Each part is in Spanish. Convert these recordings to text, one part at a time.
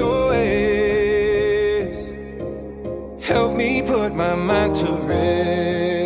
SOS. Help me put my mind to rest.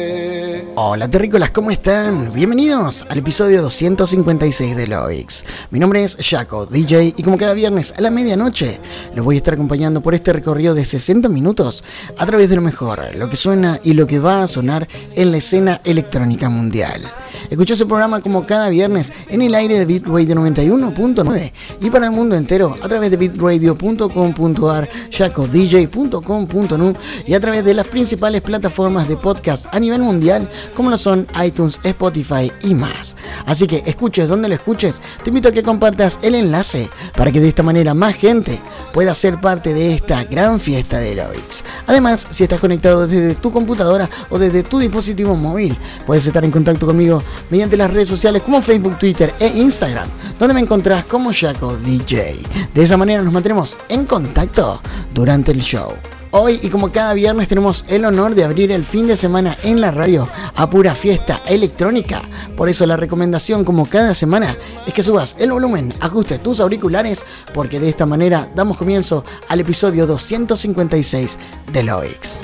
Hola terrícolas, ¿cómo están? Bienvenidos al episodio 256 de Loix. Mi nombre es Jaco, DJ, y como cada viernes a la medianoche, los voy a estar acompañando por este recorrido de 60 minutos a través de lo mejor, lo que suena y lo que va a sonar en la escena electrónica mundial. Escucha ese programa como cada viernes en el aire de Bitradio 91.9 y para el mundo entero a través de bitradio.com.ar, jacodj.com.nu y a través de las principales plataformas de podcast a nivel mundial como lo son iTunes, Spotify y más. Así que escuches donde lo escuches, te invito a que compartas el enlace para que de esta manera más gente pueda ser parte de esta gran fiesta de Loix. Además, si estás conectado desde tu computadora o desde tu dispositivo móvil, puedes estar en contacto conmigo mediante las redes sociales como Facebook, Twitter e Instagram, donde me encontrás como Jaco DJ. De esa manera nos mantendremos en contacto durante el show. Hoy y como cada viernes tenemos el honor de abrir el fin de semana en la radio a pura fiesta electrónica. Por eso la recomendación como cada semana es que subas el volumen, ajustes tus auriculares porque de esta manera damos comienzo al episodio 256 de Loix.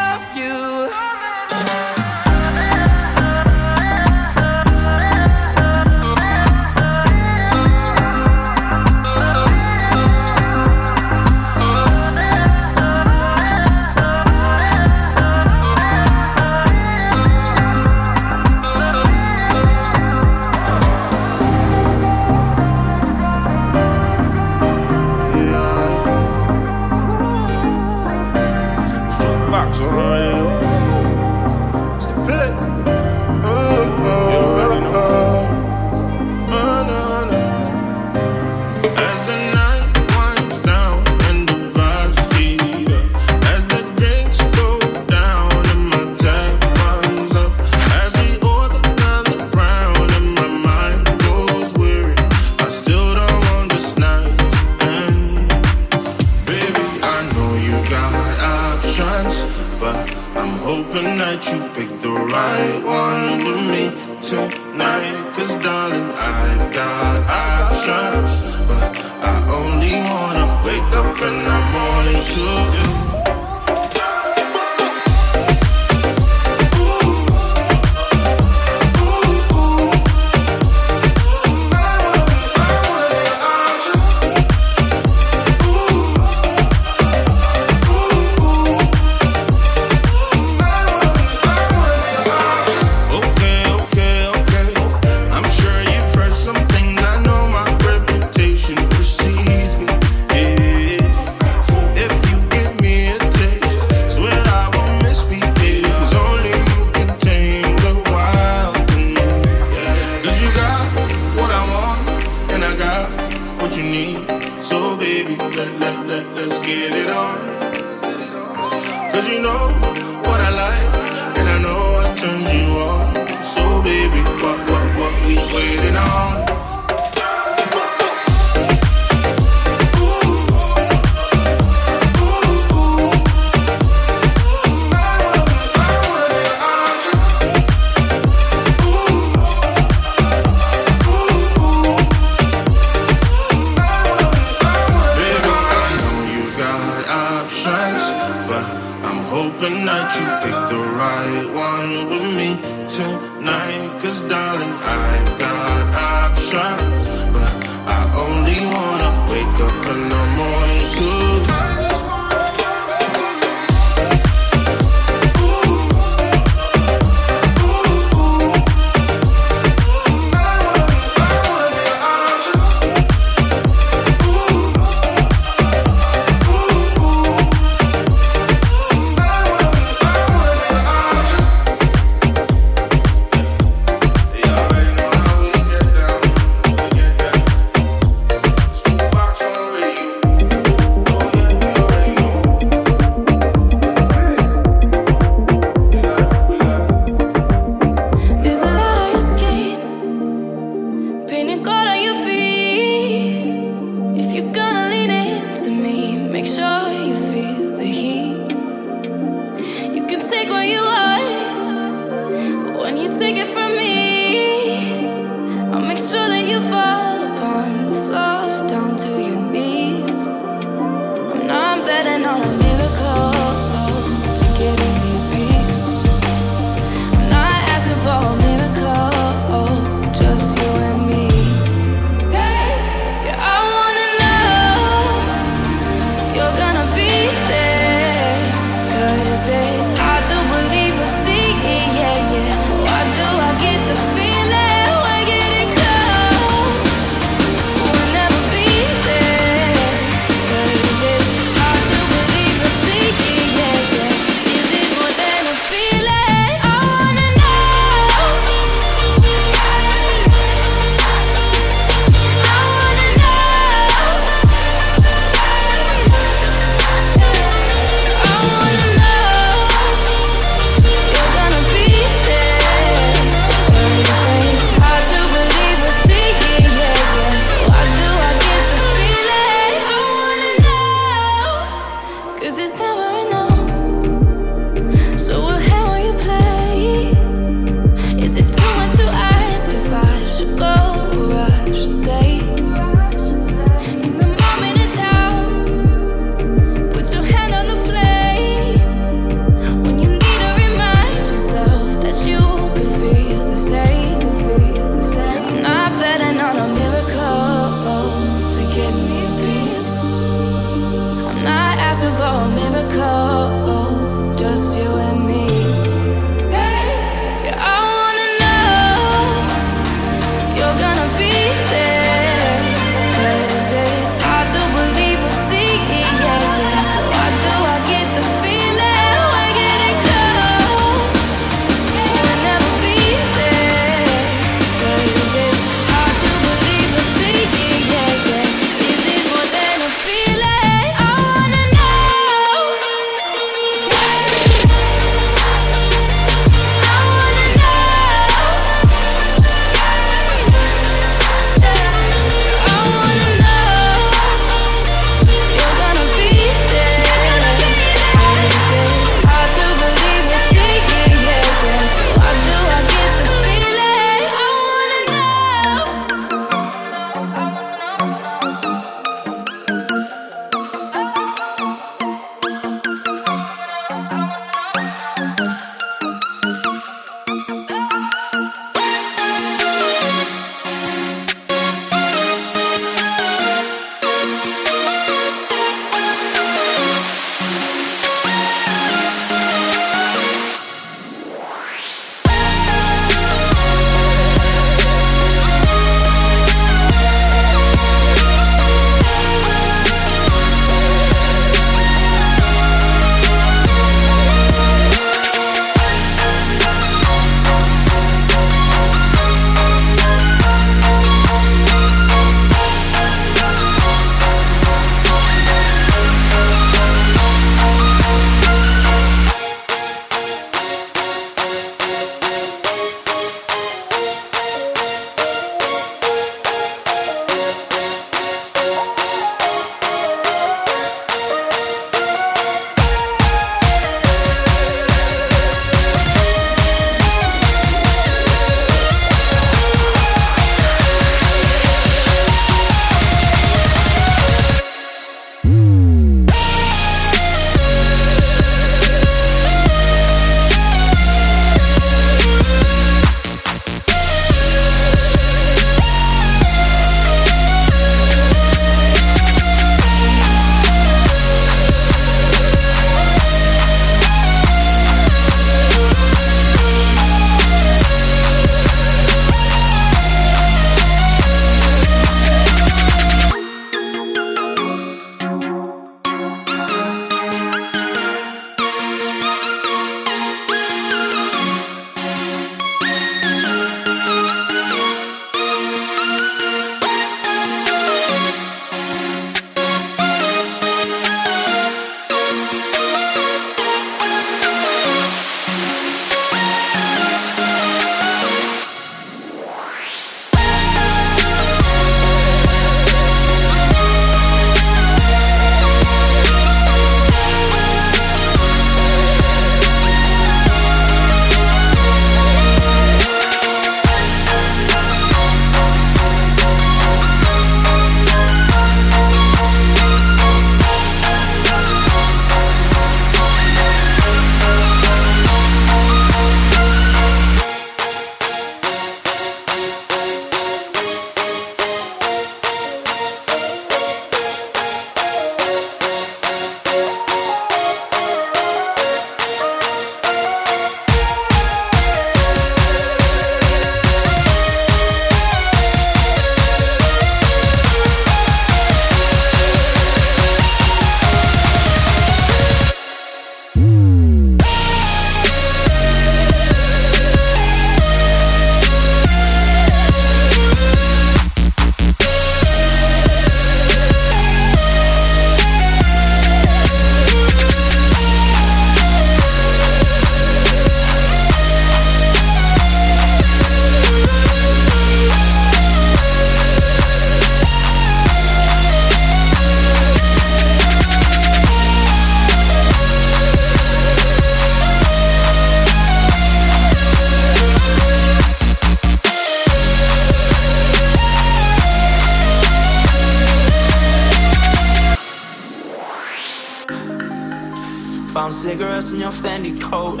cigarettes in your Fendi coat.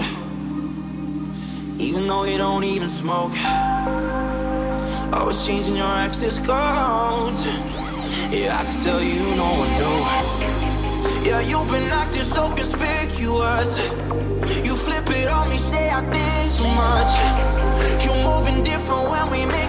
Even though you don't even smoke. Always changing your access codes. Yeah, I can tell you no one knew. Yeah, you've been acting so conspicuous. You flip it on me, say I think too much. You're moving different when we make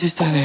qué carajo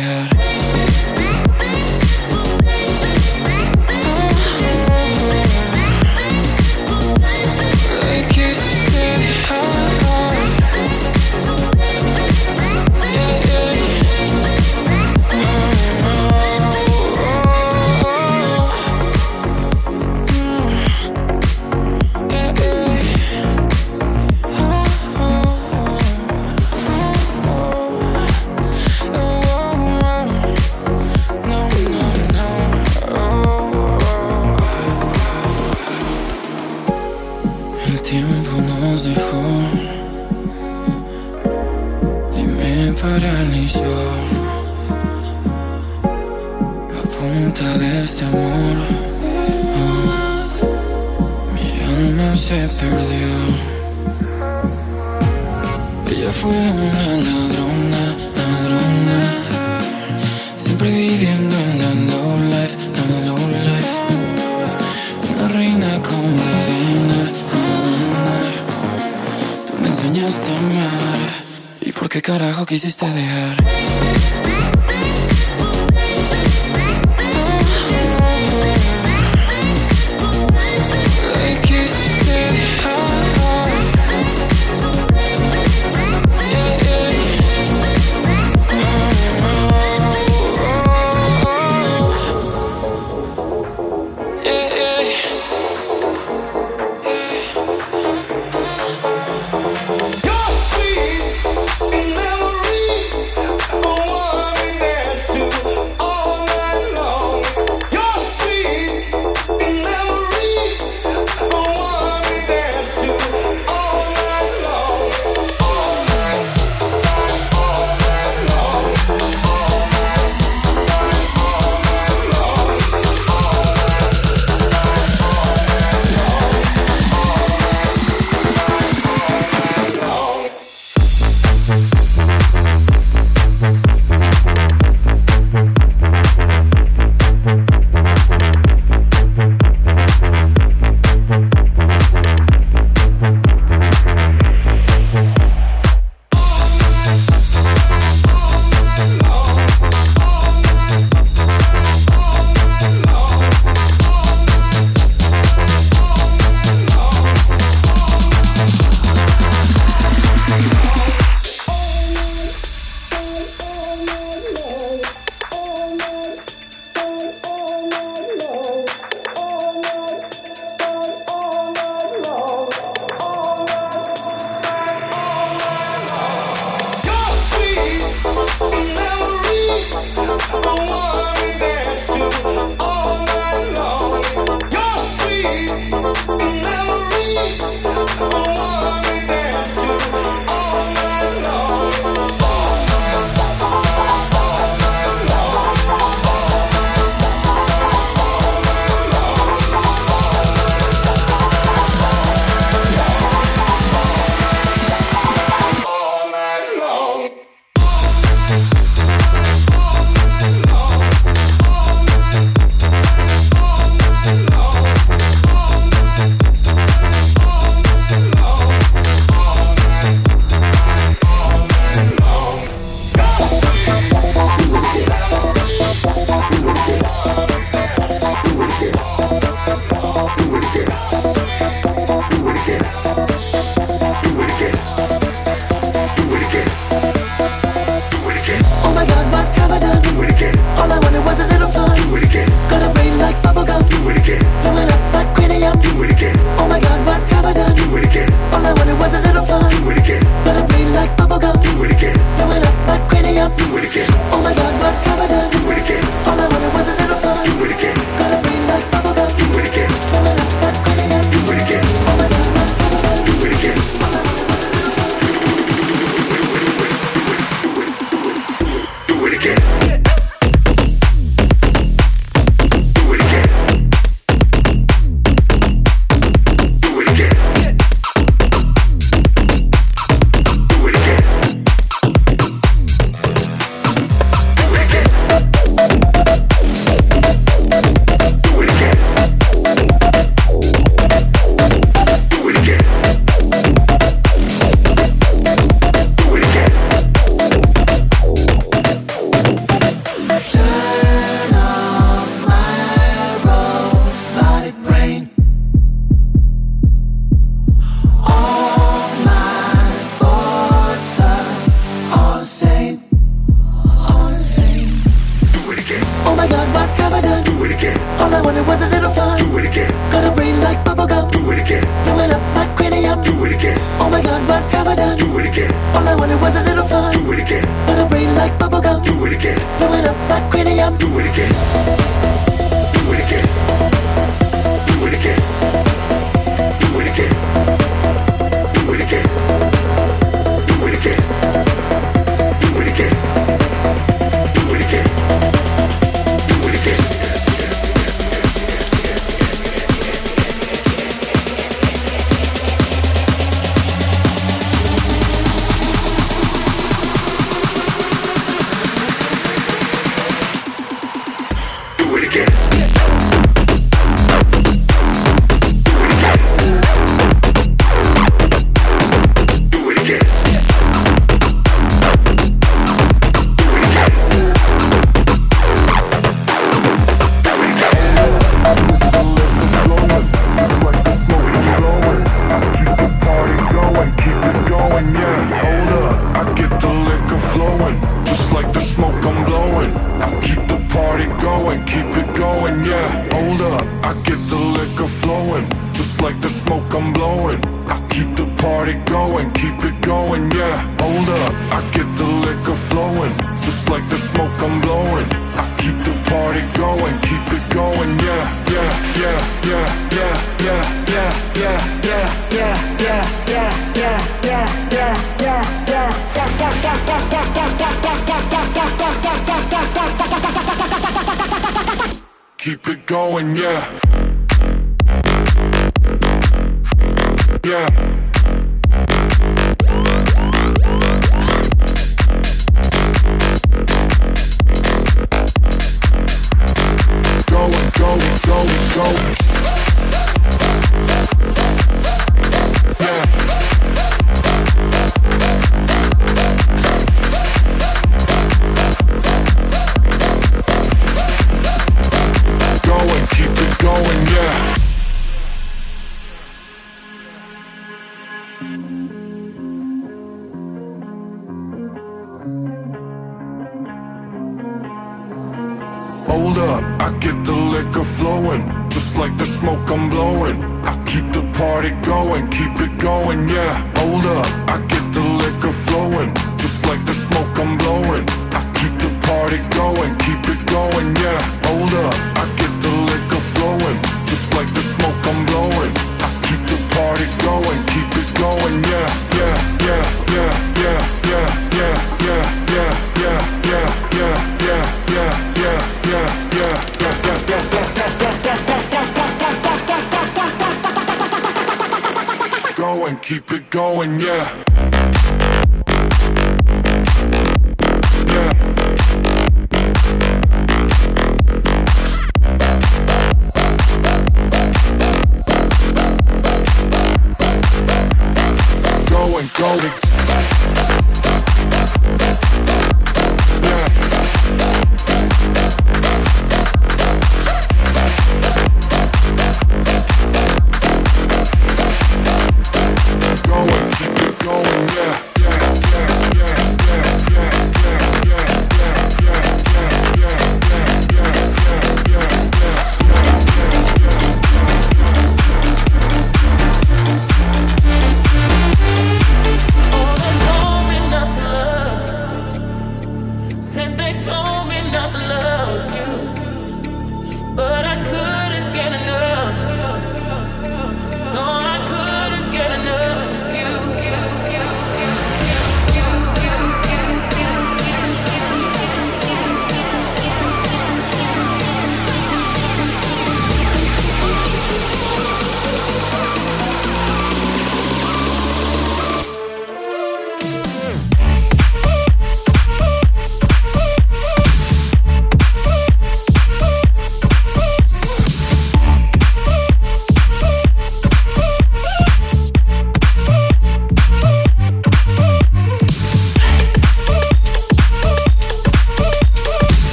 qué carajo quisiste dejar?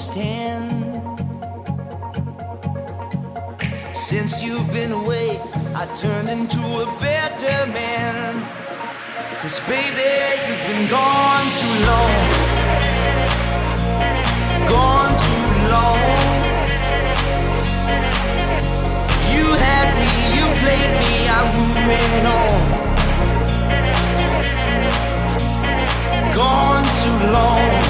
understand. Since you've been away, I turned into a better man. Cause baby, you've been gone too long. Gone too long. You had me, you played me, I'm moving on. Gone too long.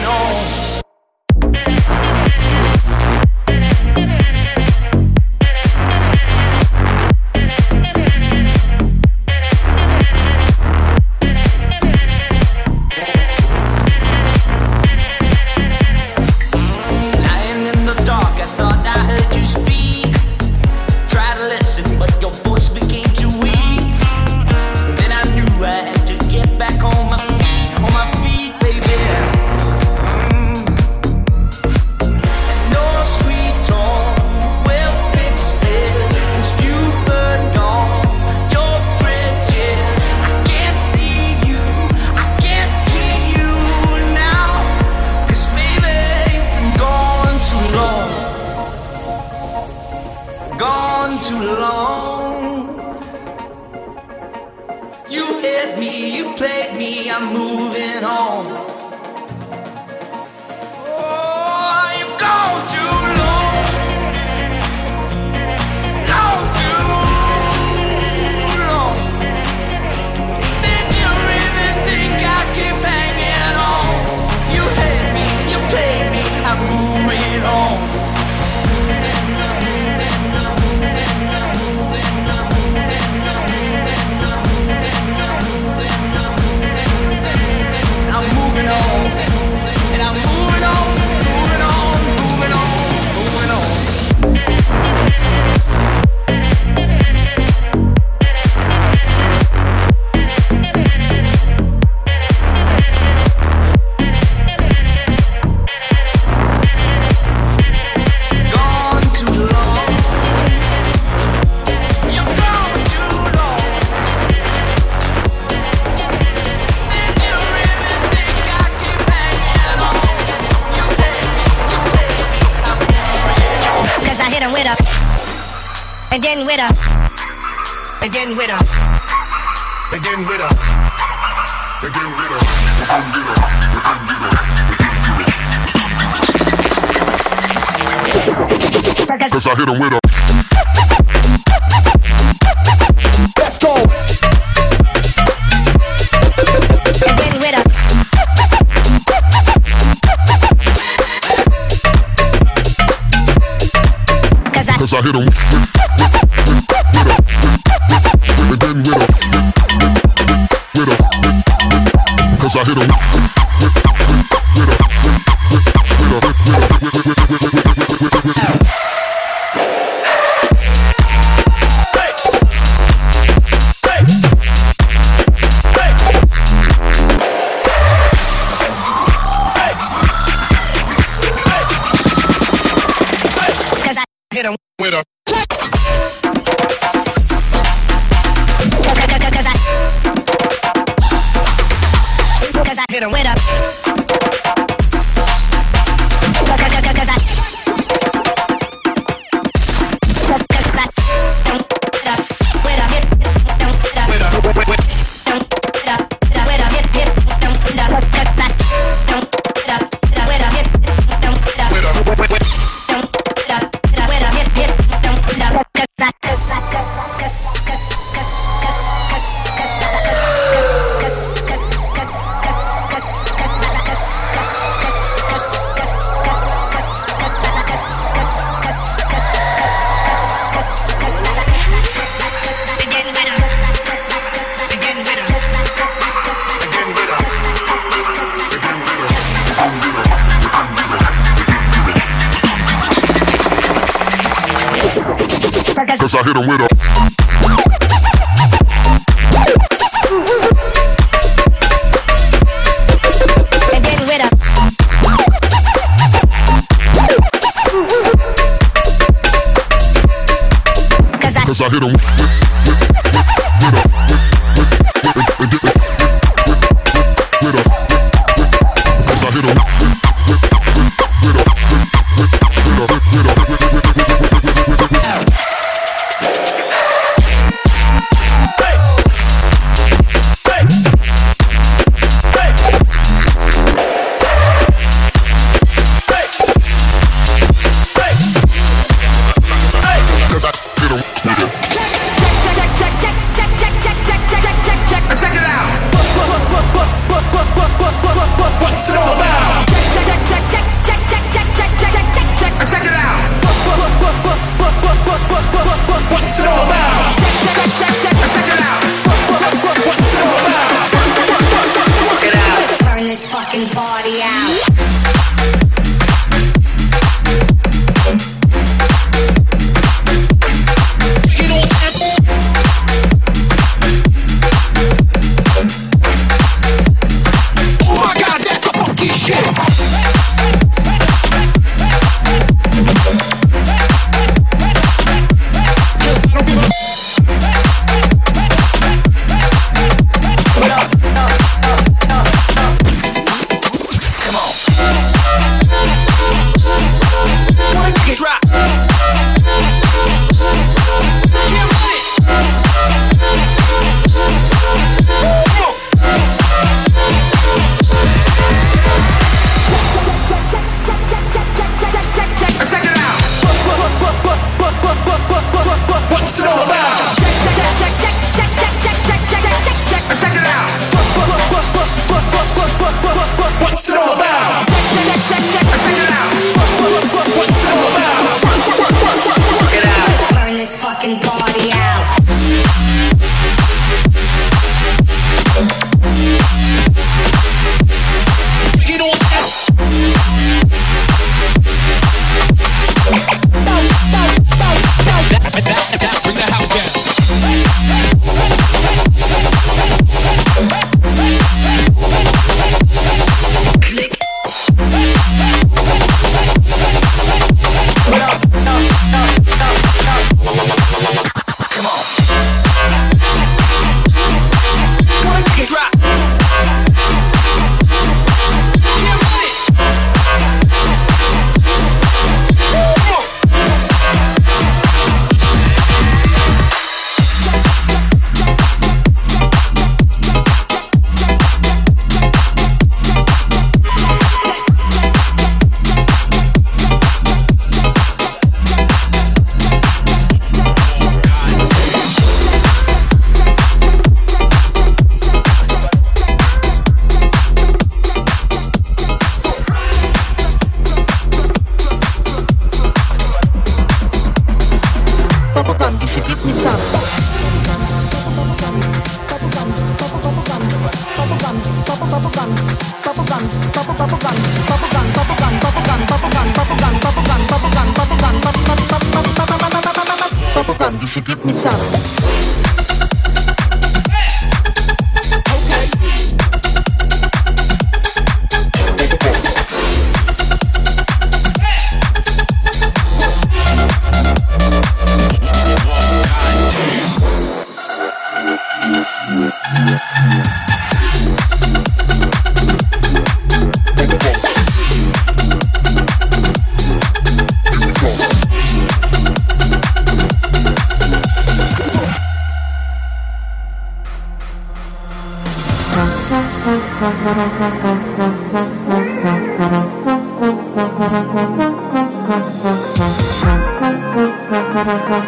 Thank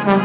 you.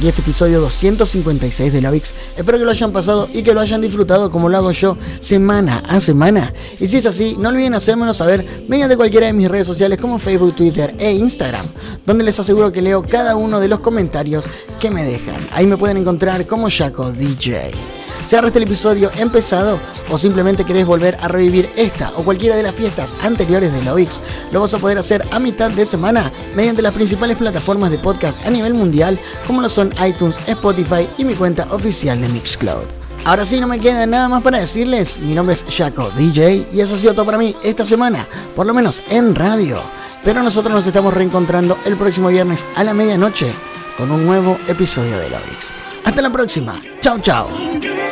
Aquí este episodio 256 de la VIX. Espero que lo hayan pasado y que lo hayan disfrutado como lo hago yo semana a semana. Y si es así, no olviden hacérmelo saber mediante cualquiera de mis redes sociales como Facebook, Twitter e Instagram, donde les aseguro que leo cada uno de los comentarios que me dejan. Ahí me pueden encontrar como Jaco DJ. Cierra este el episodio empezado o simplemente querés volver a revivir esta o cualquiera de las fiestas anteriores de la VIX, lo vas a poder hacer a mitad de semana mediante las principales plataformas de podcast a nivel mundial como lo son iTunes, Spotify y mi cuenta oficial de Mixcloud. Ahora sí, no me queda nada más para decirles. Mi nombre es Jaco DJ y eso ha sido todo para mí esta semana, por lo menos en radio. Pero nosotros nos estamos reencontrando el próximo viernes a la medianoche con un nuevo episodio de la VIX. Hasta la próxima. Chao, chao.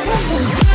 Thank you.